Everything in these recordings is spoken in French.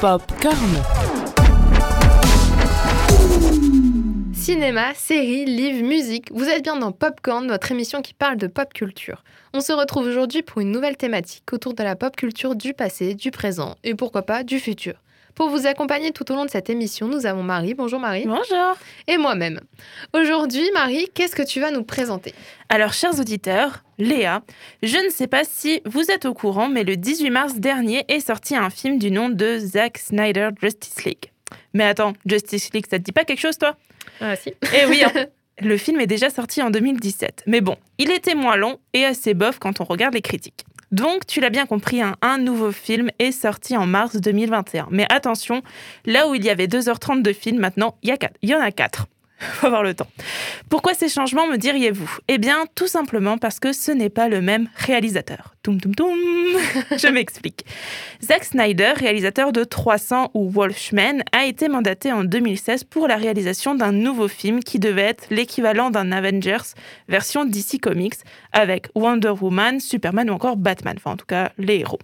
Popcorn. Cinéma, séries, livres, musique, vous êtes bien dans Popcorn, notre émission qui parle de pop culture. On se retrouve aujourd'hui pour une nouvelle thématique autour de la pop culture du passé, du présent et pourquoi pas du futur. Pour vous accompagner tout au long de cette émission, nous avons Marie. Bonjour Marie. Bonjour. Et moi-même. Aujourd'hui, Marie, qu'est-ce que tu vas nous présenter? Alors, chers auditeurs, Léa, je ne sais pas si vous êtes au courant, mais le 18 mars dernier est sorti un film du nom de Zack Snyder Justice League. Mais attends, Justice League, ça te dit pas quelque chose, toi? Ah si. Eh oui, hein. le film est déjà sorti en 2017. Mais bon, il était moins long et assez bof quand on regarde les critiques. Donc, tu l'as bien compris, hein, un nouveau film est sorti en mars 2021. Mais attention, là où il y avait 2h30 de film, maintenant, il y, a quatre- il y en a 4. Faut avoir le temps. Pourquoi ces changements, me diriez-vous? Eh bien, tout simplement parce que ce n'est pas le même réalisateur. Toum toum toum Je m'explique. Zack Snyder, réalisateur de 300 ou Wolfman, a été mandaté en 2016 pour la réalisation d'un nouveau film qui devait être l'équivalent d'un Avengers version DC Comics avec Wonder Woman, Superman ou encore Batman, enfin en tout cas les héros.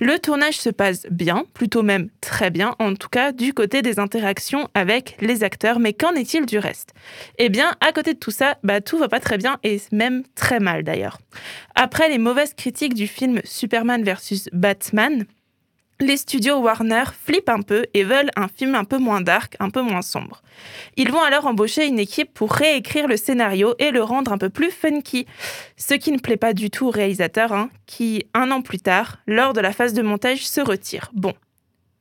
Le tournage se passe bien, plutôt même très bien, en tout cas du côté des interactions avec les acteurs, mais qu'en est-il du reste? Eh bien, à côté de tout ça, bah, tout va pas très bien et même très mal d'ailleurs. Après les mauvaises critiques du film Superman vs Batman, les studios Warner flippent un peu et veulent un film un peu moins dark, un peu moins sombre. Ils vont alors embaucher une équipe pour réécrire le scénario et le rendre un peu plus funky. Ce qui ne plaît pas du tout au réalisateur, hein, qui, un an plus tard, lors de la phase de montage, se retire. Bon.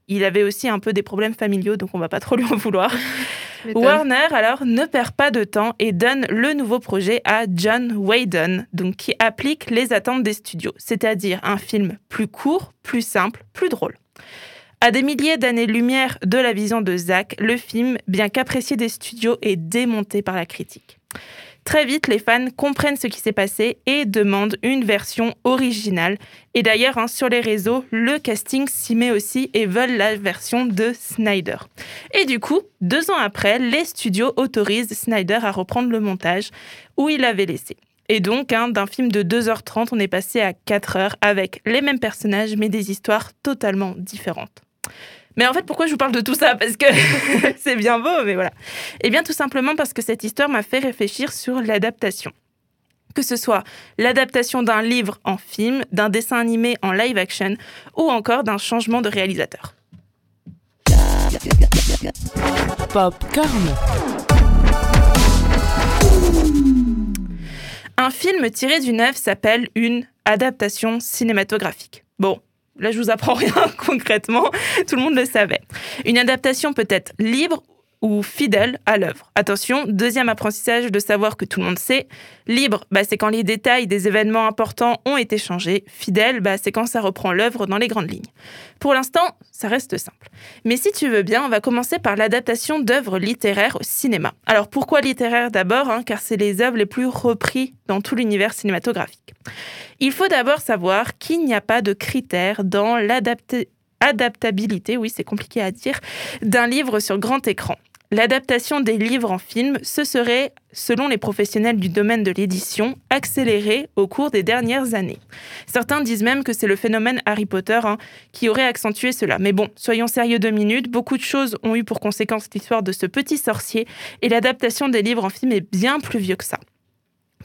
Il avait aussi un peu des problèmes familiaux, donc on va pas trop lui en vouloir. Warner alors ne perd pas de temps et donne le nouveau projet à John Whedon, donc qui applique les attentes des studios, c'est-à-dire un film plus court, plus simple, plus drôle. À des milliers d'années-lumière de la vision de Zack, le film, bien qu'apprécié des studios, est démonté par la critique. Très vite, les fans comprennent ce qui s'est passé et demandent une version originale. Et d'ailleurs, hein, sur les réseaux, le casting s'y met aussi et veulent la version de Snyder. Et du coup, deux ans après, les studios autorisent Snyder à reprendre le montage où il avait laissé. Et donc, hein, d'un film de 2h30, on est passé à 4 heures avec les mêmes personnages, mais des histoires totalement différentes. Mais en fait, pourquoi je vous parle de tout ça? Parce que c'est bien beau, mais voilà. Eh bien, tout simplement parce que cette histoire m'a fait réfléchir sur l'adaptation. Que ce soit l'adaptation d'un livre en film, d'un dessin animé en live action, ou encore d'un changement de réalisateur. Popcorn. Un film tiré d'une œuvre s'appelle une adaptation cinématographique. Bon, là je vous apprends rien concrètement, tout le monde le savait. Une adaptation peut être libre ou fidèle à l'œuvre. Attention, deuxième apprentissage de savoir que tout le monde sait. Libre, bah, c'est quand les détails des événements importants ont été changés. Fidèle, bah, c'est quand ça reprend l'œuvre dans les grandes lignes. Pour l'instant, ça reste simple. Mais si tu veux bien, on va commencer par l'adaptation d'œuvres littéraires au cinéma. Alors pourquoi littéraire d'abord hein, Car c'est les œuvres les plus reprises dans tout l'univers cinématographique. Il faut d'abord savoir qu'il n'y a pas de critères dans l'adaptabilité, oui c'est compliqué à dire, d'un livre sur grand écran. L'adaptation des livres en film, ce serait, selon les professionnels du domaine de l'édition, accéléré au cours des dernières années. Certains disent même que c'est le phénomène Harry Potter hein, qui aurait accentué cela. Mais bon, soyons sérieux deux minutes, beaucoup de choses ont eu pour conséquence l'histoire de ce petit sorcier, et l'adaptation des livres en film est bien plus vieux que ça.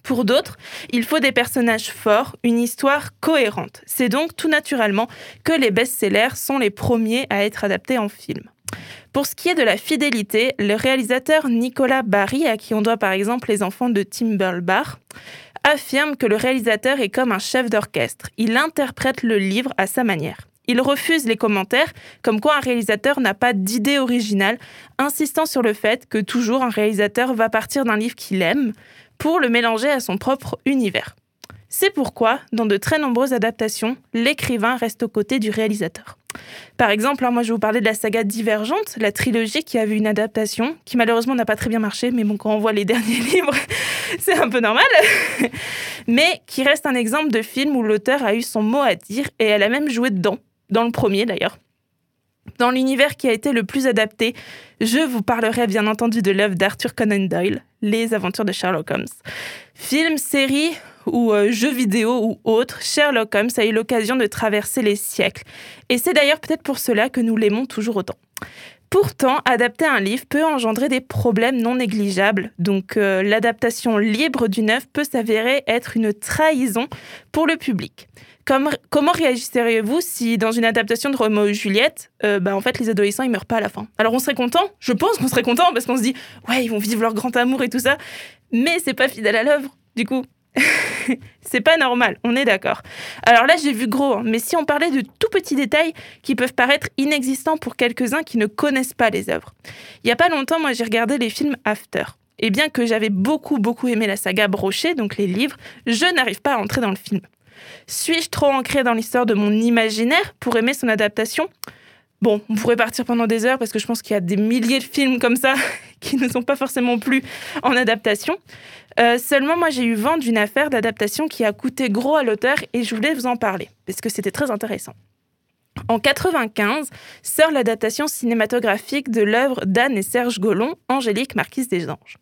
Pour d'autres, il faut des personnages forts, une histoire cohérente. C'est donc tout naturellement que les best-sellers sont les premiers à être adaptés en film. Pour ce qui est de la fidélité, le réalisateur Nicolas Barry, à qui on doit par exemple les enfants de Tim Burlbar, affirme que le réalisateur est comme un chef d'orchestre. Il interprète le livre à sa manière. Il refuse les commentaires comme quoi un réalisateur n'a pas d'idée originale, insistant sur le fait que toujours un réalisateur va partir d'un livre qu'il aime pour le mélanger à son propre univers. C'est pourquoi, dans de très nombreuses adaptations, l'écrivain reste aux côtés du réalisateur. Par exemple, hein, moi je vais vous parler de la saga Divergente, la trilogie qui a vu une adaptation, qui malheureusement n'a pas très bien marché, mais bon, quand on voit les derniers livres, c'est un peu normal, mais qui reste un exemple de film où l'auteur a eu son mot à dire et elle a même joué dedans, dans le premier d'ailleurs. Dans l'univers qui a été le plus adapté, je vous parlerai bien entendu de l'œuvre d'Arthur Conan Doyle, Les aventures de Sherlock Holmes. Film, série, ou euh, jeux vidéo ou autre, Sherlock Holmes a eu l'occasion de traverser les siècles. Et c'est d'ailleurs peut-être pour cela que nous l'aimons toujours autant. Pourtant, adapter un livre peut engendrer des problèmes non négligeables. Donc, euh, l'adaptation libre d'une œuvre peut s'avérer être une trahison pour le public. Comme, comment réagisseriez-vous si, dans une adaptation de Roméo et Juliette, euh, bah, en fait, les adolescents ils meurent pas à la fin? Alors, on serait content? Je pense qu'on serait content parce qu'on se dit, ouais, ils vont vivre leur grand amour et tout ça. Mais c'est pas fidèle à l'œuvre, du coup. C'est pas normal, on est d'accord. Alors là, j'ai vu gros, hein, mais si on parlait de tout petits détails qui peuvent paraître inexistants pour quelques-uns qui ne connaissent pas les œuvres. Il y a pas longtemps, moi, j'ai regardé les films After. Et bien que j'avais beaucoup, beaucoup aimé la saga Brochet, donc les livres, je n'arrive pas à entrer dans le film. Suis-je trop ancré dans l'histoire de mon imaginaire pour aimer son adaptation? Bon, on pourrait partir pendant des heures parce que je pense qu'il y a des milliers de films comme ça qui ne sont pas forcément plus en adaptation. Euh, seulement, moi, j'ai eu vent d'une affaire d'adaptation qui a coûté gros à l'auteur et je voulais vous en parler parce que c'était très intéressant. En 95 sort l'adaptation cinématographique de l'œuvre d'Anne et Serge Gollon, Angélique Marquise des Anges,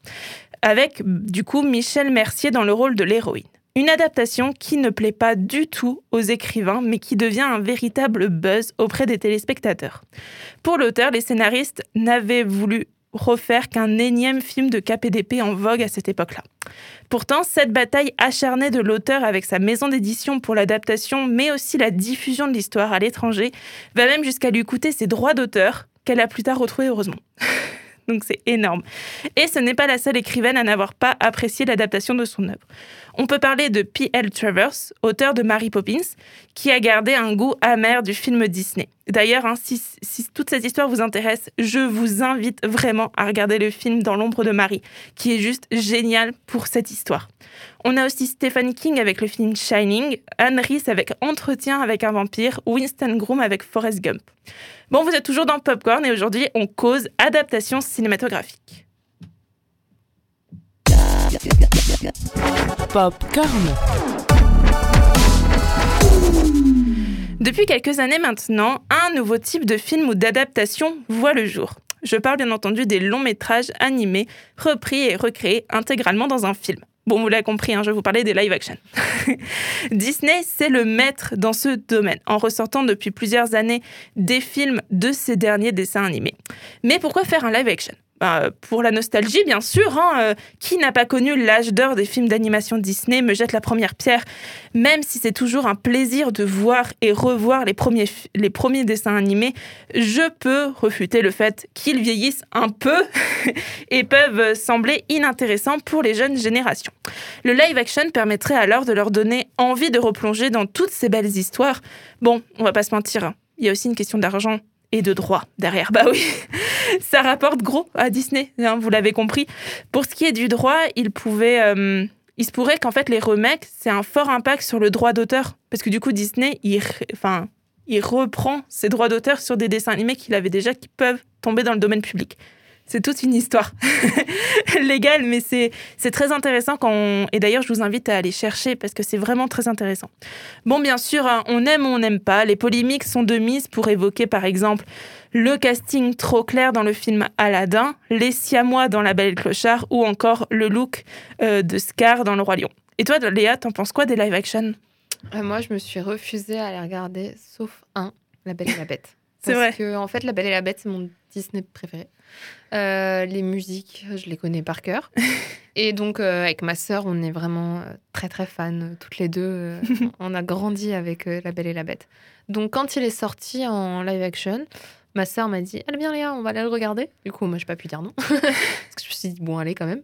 avec du coup Michel Mercier dans le rôle de l'héroïne. Une adaptation qui ne plaît pas du tout aux écrivains, mais qui devient un véritable buzz auprès des téléspectateurs. Pour l'auteur, les scénaristes n'avaient voulu refaire qu'un énième film de KPDP en vogue à cette époque-là. Pourtant, cette bataille acharnée de l'auteur avec sa maison d'édition pour l'adaptation, mais aussi la diffusion de l'histoire à l'étranger, va même jusqu'à lui coûter ses droits d'auteur, qu'elle a plus tard retrouvés heureusement. Donc c'est énorme. Et ce n'est pas la seule écrivaine à n'avoir pas apprécié l'adaptation de son œuvre. On peut parler de P.L. Travers, auteur de Mary Poppins, qui a gardé un goût amer du film Disney. D'ailleurs, hein, si, toute cette histoire vous intéresse, je vous invite vraiment à regarder le film Dans l'ombre de Marie, qui est juste génial pour cette histoire. On a aussi Stephen King avec le film Shining, Anne Rice avec Entretien avec un vampire, Winston Groom avec Forrest Gump. Bon, vous êtes toujours dans Popcorn et aujourd'hui, on cause adaptation cinématographique. Popcorn. Depuis quelques années maintenant, un nouveau type de film ou d'adaptation voit le jour. Je parle bien entendu des longs métrages animés, repris et recréés intégralement dans un film. Bon, vous l'avez compris, hein, je vais vous parler des live action. Disney, c'est le maître dans ce domaine, en ressortant depuis plusieurs années des films de ces derniers dessins animés. Mais pourquoi faire un live action? Bah, pour la nostalgie, bien sûr. Hein, euh, qui n'a pas connu l'âge d'or des films d'animation Disney me jette la première pierre, même si c'est toujours un plaisir de voir et revoir les premiers, les premiers dessins animés. Je peux refuter le fait qu'ils vieillissent un peu et peuvent sembler inintéressants pour les jeunes générations. Le live action permettrait alors de leur donner envie de replonger dans toutes ces belles histoires. Bon, on va pas se mentir, hein. il y a aussi une question d'argent et de droit derrière. Bah oui, ça rapporte gros à Disney, hein, vous l'avez compris. Pour ce qui est du droit, il pouvait, euh, il se pourrait qu'en fait les remakes, c'est un fort impact sur le droit d'auteur, parce que du coup Disney, il, enfin, il reprend ses droits d'auteur sur des dessins animés qu'il avait déjà, qui peuvent tomber dans le domaine public c'est toute une histoire légale, mais c'est très intéressant quand. Et d'ailleurs, je vous invite à aller chercher parce que c'est vraiment très intéressant. Bon, bien sûr, hein, on aime ou on n'aime pas. Les polémiques sont de mise pour évoquer, par exemple, le casting trop clair dans le film Aladdin, les Siamois dans La Belle et le Clochard ou encore le look euh, de Scar dans Le Roi Lion. Et toi, Léa, t'en penses quoi des live action? Euh, Moi, je me suis refusée à les regarder, sauf un, La Belle et la Bête. C'est vrai. Parce que, en fait, La Belle et la Bête, c'est mon Disney préféré. Euh, les musiques, je les connais par cœur. Et donc, euh, avec ma sœur, on est vraiment euh, très, très fans, toutes les deux. on a grandi avec La Belle et la Bête. Donc, quand il est sorti en live action, ma sœur m'a dit Allez bien, Léa, on va aller le regarder. Du coup, moi, je n'ai pas pu dire non. Parce que je me suis dit Bon, allez, quand même.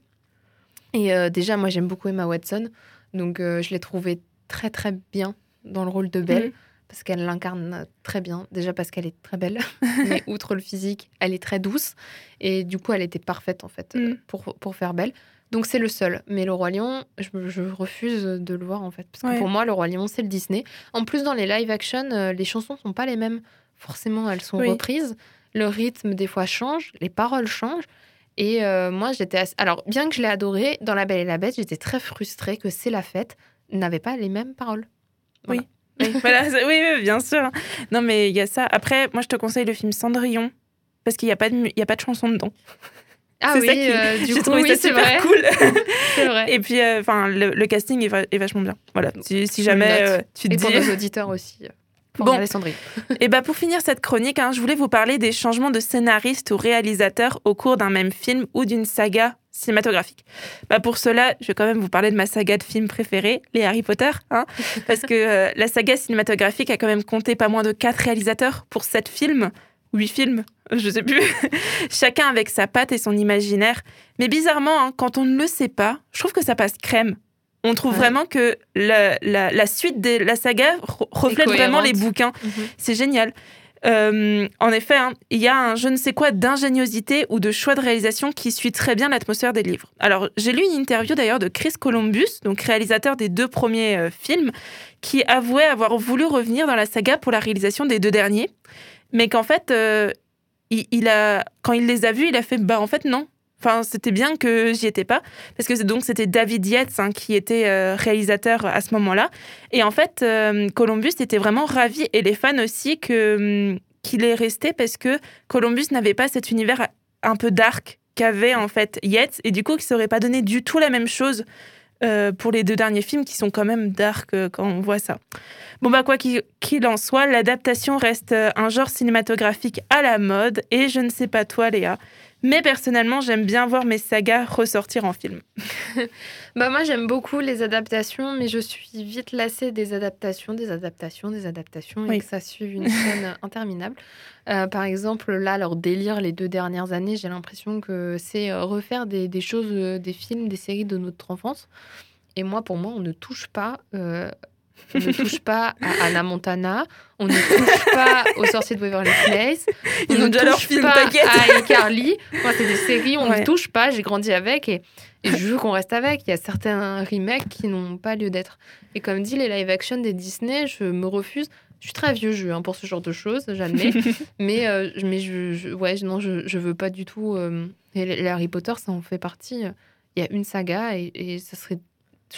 Et déjà, moi, j'aime beaucoup Emma Watson. Donc, je l'ai trouvée très, très bien dans le rôle de Belle. Mm parce qu'elle l'incarne très bien. Déjà parce qu'elle est très belle, mais outre le physique, elle est très douce. Et du coup, elle était parfaite, en fait, mm. pour, pour faire belle. Donc, c'est le seul. Mais Le Roi Lion, je, refuse de le voir, en fait. Parce que pour moi, Le Roi Lion, c'est le Disney. En plus, dans les live action, euh, les chansons sont pas les mêmes. Forcément, elles sont reprises. Le rythme, des fois, change. Les paroles changent. Et euh, moi, j'étais. Alors, bien que je l'ai adoré, dans La Belle et la Bête, j'étais très frustrée que C'est la fête n'avait pas les mêmes paroles. Oui. Oui, oui, bien sûr. Non, mais il y a ça. Après, moi, je te conseille le film Cendrillon, parce qu'il n'y a, pas de, a pas de chanson dedans. Ah C'est oui, ça qui- euh, du J'ai coup, oui, c'est vrai. cool. C'est vrai. Et puis, euh, le, le casting est, va- est vachement bien. Voilà. Si, si jamais euh, tu te Et dis. pour nos auditeurs aussi. euh, Pour Bon. Et bah pour finir cette chronique, hein, je voulais vous parler des changements de scénariste ou réalisateur au cours d'un même film ou d'une saga cinématographique. Bah pour cela, je vais quand même vous parler de ma saga de films préférée, les Harry Potter, hein, parce que euh, la saga cinématographique a quand même compté pas moins de quatre réalisateurs pour sept films, huit films, je sais plus, chacun avec sa patte et son imaginaire. Mais bizarrement, hein, quand on ne le sait pas, je trouve que ça passe crème. On trouve Ouais. vraiment que la, la- la suite de la saga re- reflète vraiment les bouquins. Mhm. C'est génial. Euh, en effet, hein, il y a un je ne sais quoi d'ingéniosité ou de choix de réalisation qui suit très bien l'atmosphère des livres. Alors, j'ai lu une interview d'ailleurs de Chris Columbus, donc réalisateur des deux premiers euh, films, qui avouait avoir voulu revenir dans la saga pour la réalisation des deux derniers, mais qu'en fait, euh, il, il a, quand il les a vus, il a fait bah en fait non. Enfin, c'était bien que j'y étais pas, parce que donc c'était David Yates hein, qui était euh, réalisateur à ce moment-là. Et en fait, euh, Columbus était vraiment ravi, et les fans aussi, que hum, qu'il est resté parce que Columbus n'avait pas cet univers un peu dark qu'avait en fait Yates, et du coup, qui serait pas donné du tout la même chose euh, pour les deux derniers films qui sont quand même dark quand on voit ça. Bon bah quoi qu'il en soit, l'adaptation reste un genre cinématographique à la mode, et je ne sais pas toi Léa, mais personnellement j'aime bien voir mes sagas ressortir en film. Bah moi j'aime beaucoup les adaptations, mais je suis vite lassée des adaptations, des adaptations, des adaptations, Oui. et que ça suive une chaîne interminable. Euh, par exemple, là, leur délire les deux dernières années, j'ai l'impression que c'est euh, refaire des, des choses, euh, des films, des séries de notre enfance. Et moi, pour moi, on ne touche pas. euh, on ne touche pas à Anna Montana, on ne touche pas aux sorciers de Waverly Place, Ils on ont ne leur touche film, pas à iCarly. Moi, c'est des séries, on Ouais. ne touche pas, j'ai grandi avec et, et je veux qu'on reste avec. Il y a certains remakes qui n'ont pas lieu d'être. Et comme dit, les live action des Disney, je me refuse. Je suis très vieux jeu hein, pour ce genre de choses, j'admets. mais euh, je- mais je, je- ouais, non, je, je veux pas du tout. euh, et Harry Potter, ça en fait partie. Il y a une saga et, et ça serait,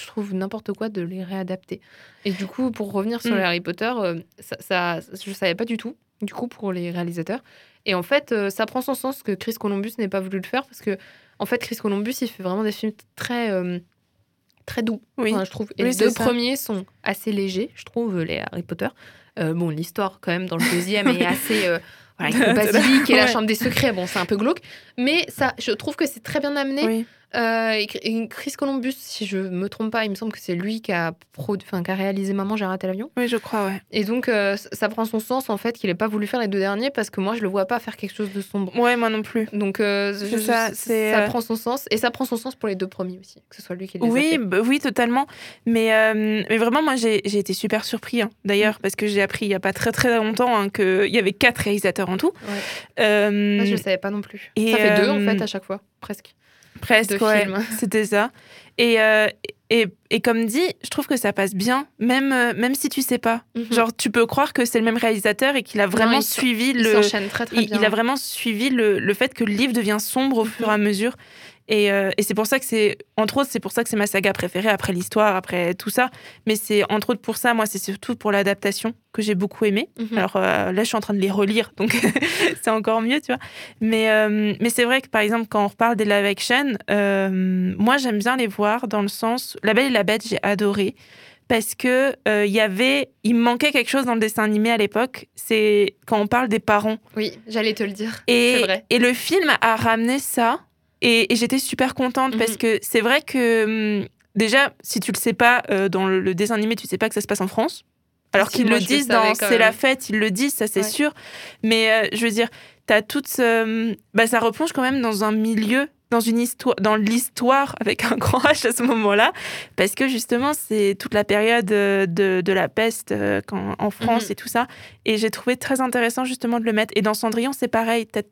je trouve, n'importe quoi de les réadapter. Et du coup, pour revenir sur Mm. les Harry Potter, euh, ça, ça, je savais pas du tout, du coup, pour les réalisateurs. Et en fait, euh, ça prend son sens que Chris Columbus n'ait pas voulu le faire parce que, en fait, Chris Columbus, il fait vraiment des films très, euh, très doux, Oui. enfin, je trouve. Et Oui, les deux ça. premiers sont assez légers, je trouve, les Harry Potter. Euh, bon, l'histoire, quand même, dans le deuxième est assez. euh, voilà, avec le basilic et la chambre des secrets, bon, c'est un peu glauque. Mais ça, je trouve que c'est très bien amené. Oui. Euh, Chris Columbus, si je me trompe pas, il me semble que c'est lui qui a, pro- enfin, qui a réalisé Maman, j'ai raté l'avion. oui, je crois, ouais. Et donc, euh, ça prend son sens, en fait, qu'il ait pas voulu faire les deux derniers parce que moi, je le vois pas faire quelque chose de sombre. Ouais, moi non plus. Donc, euh, je- ça, euh, prend son sens. Et ça prend son sens pour les deux premiers aussi, que ce soit lui qui les a Oui, fait. bah oui, totalement. Mais, mais vraiment, moi, j'ai été super surpris, hein, d'ailleurs, parce que j'ai appris il n'y a pas très très longtemps hein, qu'il y avait quatre réalisateurs en tout. Ouais. Moi, je savais pas non plus. et, ça fait deux, en fait, à chaque fois, presque. Presque, ouais, c'était ça. Et, euh, et, et comme dit, je trouve que ça passe bien, même, euh, même si tu sais pas. Mhm. Genre, tu peux croire que c'est le même réalisateur et qu'il a vraiment suivi Il le. Il, a vraiment suivi le, le fait que le livre devient sombre au fur et à mesure. Et, euh, et c'est pour ça que c'est, entre autres, c'est pour ça que c'est ma saga préférée après l'histoire, après tout ça. Mais c'est entre autres pour ça, moi, c'est surtout pour l'adaptation que j'ai beaucoup aimé. Mhm. Alors euh, là, je suis en train de les relire, donc c'est encore mieux, tu vois. Mais, euh, mais c'est vrai que par exemple, quand on reparle des live action, moi, j'aime bien les voir dans le sens. La Belle et la Bête, j'ai adoré. Parce que il y avait, il me manquait quelque chose dans le dessin animé à l'époque. C'est quand on parle des parents. Oui, j'allais te le dire. Et, C'est vrai. et le film a ramené ça. Et, et j'étais super contente Mhm. parce que c'est vrai que hum, déjà, si tu le sais pas, euh, dans le, le dessin animé, tu sais pas que ça se passe en France. Alors Si, qu'ils le disent dans C'est la fête, ils le disent, ça c'est Ouais. sûr. Mais euh, je veux dire, t'as toute ce- bah, ça replonge quand même dans un milieu, dans une histoire, dans l'histoire avec un grand H à ce moment-là, parce que justement c'est toute la période euh, de, de la peste euh, quand, en France Mhm. et tout ça. Et j'ai trouvé très intéressant justement de le mettre. Et dans Cendrillon, c'est pareil. T'as-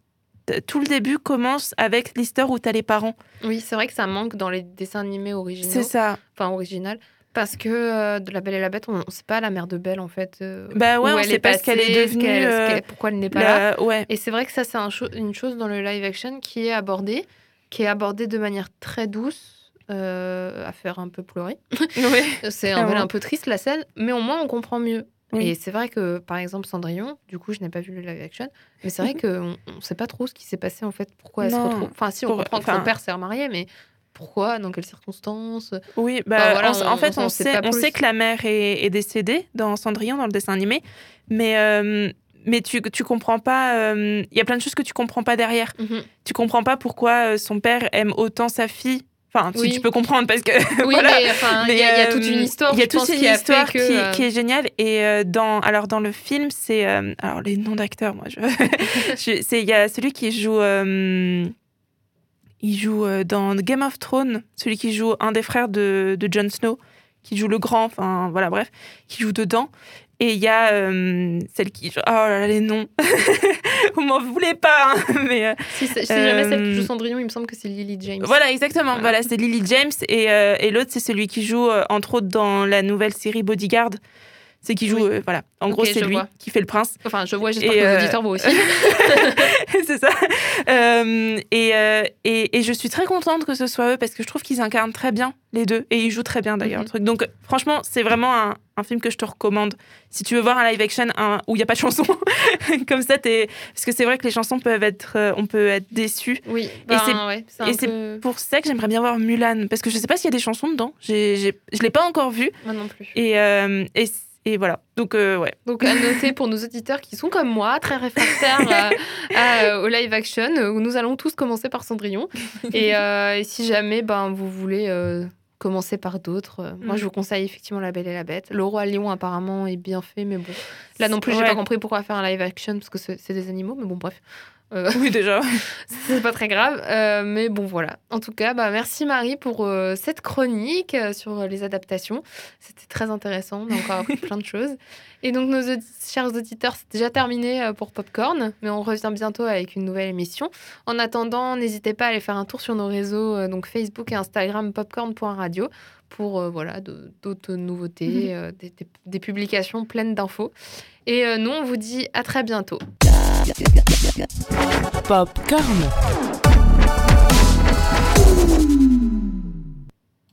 tout le début commence avec l'histoire où t'as les parents. Oui, c'est vrai que ça manque dans les dessins animés originaux. C'est ça. Enfin, original. Parce que euh, de La Belle et la Bête, on ne sait pas la mère de Belle, en fait. euh, Bah ouais, on elle sait pas ce qu'elle est devenue. euh, pourquoi elle n'est pas là. Ouais. Et c'est vrai que ça, c'est un cho- une chose dans le live action qui est abordée, qui est abordée de manière très douce, euh, à faire un peu pleurer. ouais. C'est un, un peu triste, la scène, mais au moins, on comprend mieux. Oui. Et c'est vrai que, par exemple, Cendrillon, du coup, je n'ai pas vu le live action, mais c'est vrai qu'on ne sait pas trop ce qui s'est passé, en fait, pourquoi elle se retrouve. Enfin, si, on Pour- comprend que son père s'est remarié, mais pourquoi, dans quelles circonstances? Oui, bah, Enfin, voilà, on s- on- en fait, on on, sait on sait que la mère est, est décédée dans Cendrillon, dans le dessin animé, mais, euh, mais tu, tu comprends pas. euh, Il y a plein de choses que tu comprends pas derrière. Mhm. Tu comprends pas pourquoi euh, son père aime autant sa fille. Enfin, si Oui. tu peux comprendre parce que. Oui, voilà. mais enfin, il y, a- il y a toute une euh, histoire. Il y a toute une qui histoire qui, euh, qui est géniale. Et euh, dans, alors dans le film, c'est euh, alors les noms d'acteurs. Moi, je, il y a celui qui joue. euh, il joue dans Game of Thrones, celui qui joue un des frères de, de Jon Snow, qui joue le grand. Enfin voilà, bref, qui joue dedans. Et il y a celle qui. Oh là là, les noms. Vous m'en voulez pas, hein, mais. euh, Si, c'est- jamais celle qui joue Euh, Cendrillon, il me semble que c'est Lily James. voilà, exactement. Voilà. Voilà, c'est Lily James et, euh, et l'autre c'est celui qui joue entre autres dans la nouvelle série Bodyguard. C'est qui joue, Oui. euh, voilà. En gros, c'est lui vois. qui fait le prince. Enfin, je vois, j'espère Et, que euh, les auditeurs voient aussi. c'est ça. Euh, et, euh, et, et je suis très contente que ce soit eux parce que je trouve qu'ils incarnent très bien les deux et ils jouent très bien d'ailleurs Mhm. le truc. Donc franchement, c'est vraiment un, un film que je te recommande. Si tu veux voir un live action un- où il n'y a pas de chanson, comme ça, t'es... parce que c'est vrai que les chansons peuvent être, euh, on peut être déçu. Oui, ben, c'est- ouais, c'est un et c'est peu... Pour ça que j'aimerais bien voir Mulan parce que je sais pas s'il y a des chansons dedans. J'ai, j'ai, je l'ai pas encore vu Moi non plus. et, euh, et, et voilà. Donc euh, ouais. Donc à noter pour nos auditeurs qui sont comme moi, très réfractaires à- au live action, euh, où nous allons tous commencer par Cendrillon. Et, euh, et si jamais ben, vous voulez euh, commencer par d'autres, euh, moi je vous conseille effectivement La Belle et la Bête. Le Roi Lion apparemment est bien fait, mais bon. Là non plus, j'ai Ouais. pas compris pourquoi faire un live action, parce que c'est des animaux, mais bon bref. Euh, Oui déjà. c'est pas très grave, euh, mais bon voilà. En tout cas, bah, merci Marie pour euh, cette chronique sur les adaptations. C'était très intéressant, on a encore appris plein de choses. Et donc nos audi- chers auditeurs, c'est déjà terminé pour Popcorn, mais on revient bientôt avec une nouvelle émission. En attendant, n'hésitez pas à aller faire un tour sur nos réseaux, donc Facebook et Instagram popcorn.radio pour euh, voilà d'autres nouveautés, euh, des, des- des publications pleines d'infos. Et euh, nous, on vous dit à très bientôt. Popcorn.